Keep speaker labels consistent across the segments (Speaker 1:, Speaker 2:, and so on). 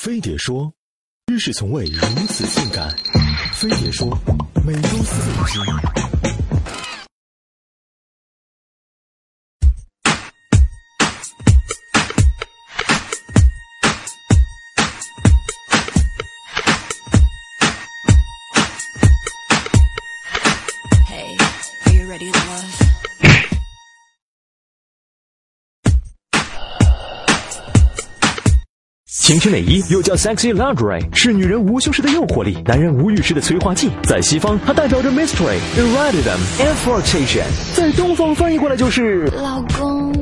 Speaker 1: 飞碟说：“知识从未如此性感。”飞碟说：“每周四更新。”
Speaker 2: Hey, are you ready to love?
Speaker 3: 情趣内衣又叫 sexy lingerie，是女人无修饰的诱惑力，男人无欲时的催化剂。在西方，它代表着 mystery、e r o t i c i s m e f o r t a t i o n 在东方翻译过来就是
Speaker 2: 老公，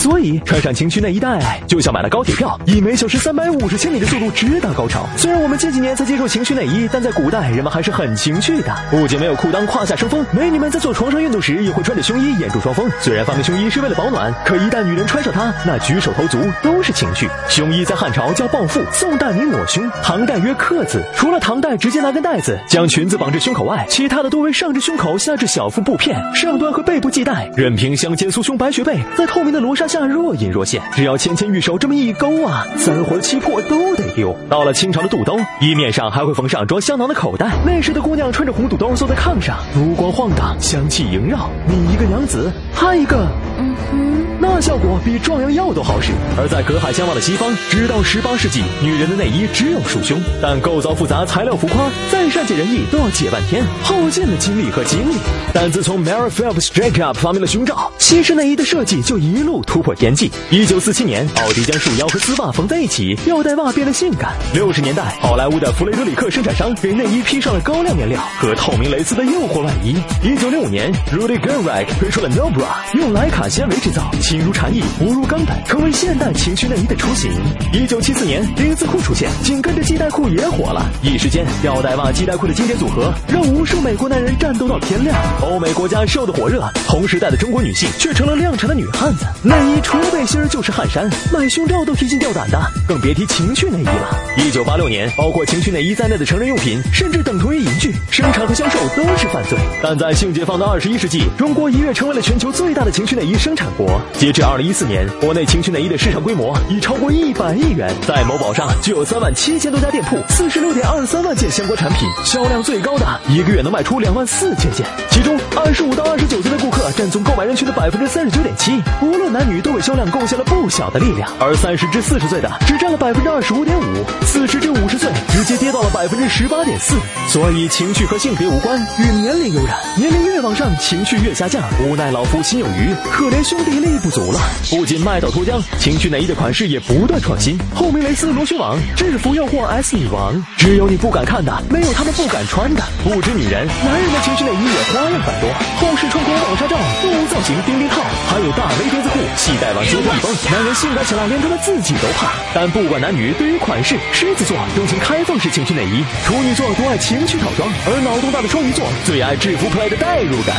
Speaker 3: 所以穿上情趣内衣带，就像买了高铁票，以每小时三百五十千米的速度直达高潮。虽然我们近几年才接受情趣内衣，但在古代人们还是很情趣的。不仅没有裤裆胯下生风，美女们在做床上运动时也会穿着胸衣掩住双峰。虽然发明胸衣是为了保暖，可一旦女人穿上它，那举手投足都是情趣。胸衣在汉朝叫抱腹，宋代名抹胸，唐代曰克子。除了唐代直接拿根带子将裙子绑至胸口外，其他的多为上至胸口，下至小腹布片，上端和背部系带，任凭香肩酥胸白雪背，在透明的罗纱下若隐若现。只要纤纤玉手这么一勾啊，三魂七魄都得丢。到了清朝的肚兜，衣面上还会缝上装香囊的口袋。那时的姑娘穿着红肚兜坐在炕上，烛光晃荡，香气萦绕。你一个娘子，她一个，
Speaker 2: 嗯哼，
Speaker 3: 效果比壮阳药都好使。而在隔海相望的西方，直到十八世纪，女人的内衣只有束胸，但构造复杂，材料浮夸，再善解人意都要解半天，耗尽了精力和精力。但自从 Mary Phelps Jacob 发明了胸罩，西式内衣的设计就一路突破天际。一九四七年，奥迪将束腰和丝袜缝在一起，吊带袜变得性感。六十年代，好莱坞的弗雷德里克生产商给内衣披上了高亮面料和透明蕾丝的诱惑外衣。一九六五年，Rudy Gilrack 推出了 No Bra，用莱卡纤维制造，轻如蝉翼，薄如钢板，成为现代情趣内衣的雏形。一九七四年，丁字裤出现，紧跟着系带裤也火了。一时间，吊带袜、系带裤的经典组合，让无数美国男人战斗到天亮。欧美国家瘦得火热，同时代的中国女性却成了量产的女汉子。内衣除背心就是汗衫，买胸罩都提心吊胆的，更别提情趣内衣了。一九八六年，包括情趣内衣在内的成人用品，甚至等同于淫具，生产和销售都是犯罪。但在性解放的二十一世纪，中国一跃成为了全球最大的情趣内衣生产国。截至二零一四年，国内情趣内衣的市场规模已超过一百亿元，在某宝上就有三万七千多家店铺，四十六点二三万件相关产品，销量最高的一个月能卖出两万四千件。其中，二十五到二十九岁的顾客占总购买人群的百分之三十九点七，无论男女都为销量贡献了不小的力量。而三十至四十岁的只占了百分之二十五点五，四十至五十岁直接跌到了百分之十八点四。所以，情趣和性别无关，与年龄有染，年龄越往上，情趣越下降。无奈老夫心有余，可怜兄弟力不足了。不仅卖到脱缰，情趣内衣的款式也不断创新，透明蕾丝螺旋网、制服诱惑 S 女王，只有你不敢看的，没有他们不敢穿的。不止女人，男人的情趣内衣也花样繁多，后视穿孔网纱罩、动物造型钉钉套，还有大 V 钉子裤，系带往结实一绷，男人性感起来连他们自己都怕。但不管男女，对于款式，狮子座钟情开放式情趣内衣，处女座多爱情趣套装，而脑洞大的双鱼座最爱制服 play 的代入感。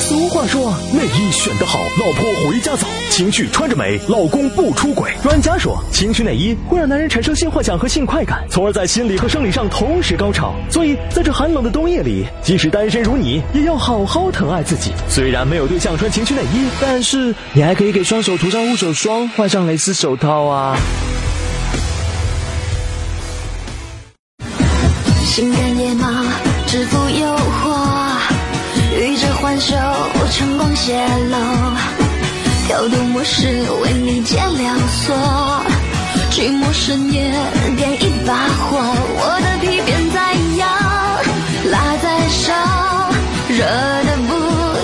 Speaker 3: 俗话说，内衣选得好，老婆回家早；情趣穿着美，老公不出轨。专家说，情趣内衣会让男人产生性幻想和性快感，从而在心理和生理上同时高潮。所以，在这寒冷的冬夜里，即使单身如你，也要好好疼爱自己。虽然没有对象穿情趣内衣，但是你还可以给双手涂上护手霜，换上蕾丝手套啊。
Speaker 2: 性感野马，制服诱惑，与之环袖，晨光泄露，跳动模式为你解了锁，寂寞深夜点一把火，我的皮鞭在摇，辣在烧，热的不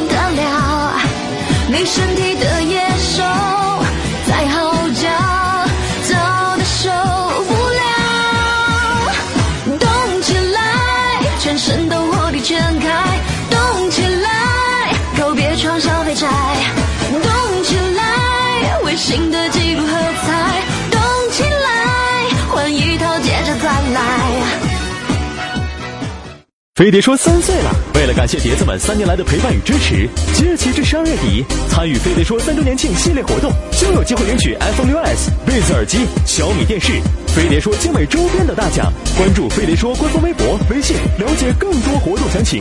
Speaker 2: 得了，你身体的新的纪录喝彩，动起来，换一套接着再来。
Speaker 3: 飞碟说三岁了，为了感谢碟子们三年来的陪伴与支持，即日起至十二月底，参与飞碟说三周年庆系列活动，就有机会领取 iPhone 6s、Beats 耳机、小米电视、飞碟说精美周边等大奖。关注飞碟说官方微博、微信，了解更多活动详情。